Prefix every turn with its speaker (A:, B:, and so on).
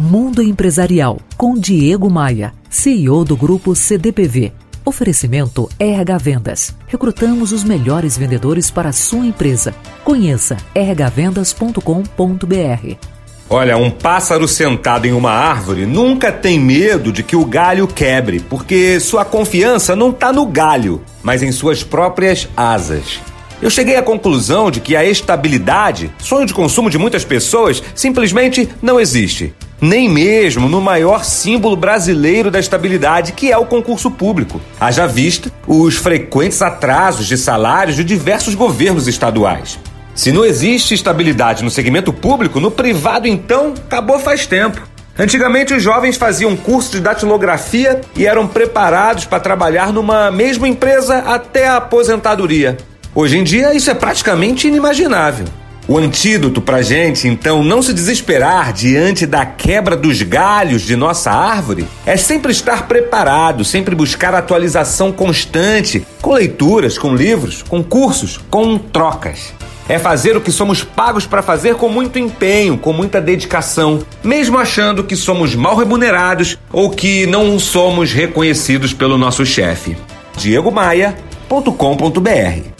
A: Mundo Empresarial com Diego Maia, CEO do grupo CDPV. Oferecimento RH Vendas. Recrutamos os melhores vendedores para a sua empresa. Conheça rhvendas.com.br.
B: Olha, um pássaro sentado em uma árvore nunca tem medo de que o galho quebre, porque sua confiança não está no galho, mas em suas próprias asas. Eu cheguei à conclusão de que a estabilidade, sonho de consumo de muitas pessoas, simplesmente não existe. Nem mesmo no maior símbolo brasileiro da estabilidade, que é o concurso público. Haja vista os frequentes atrasos de salários de diversos governos estaduais. Se não existe estabilidade no segmento público, no privado então acabou faz tempo. Antigamente os jovens faziam curso de datilografia e eram preparados para trabalhar numa mesma empresa até a aposentadoria. Hoje em dia, isso é praticamente inimaginável. O antídoto para gente, então, não se desesperar diante da quebra dos galhos de nossa árvore é sempre estar preparado, sempre buscar atualização constante, com leituras, com livros, com cursos, com trocas. É fazer o que somos pagos para fazer com muito empenho, com muita dedicação, mesmo achando que somos mal remunerados ou que não somos reconhecidos pelo nosso chefe. diegomaia.com.br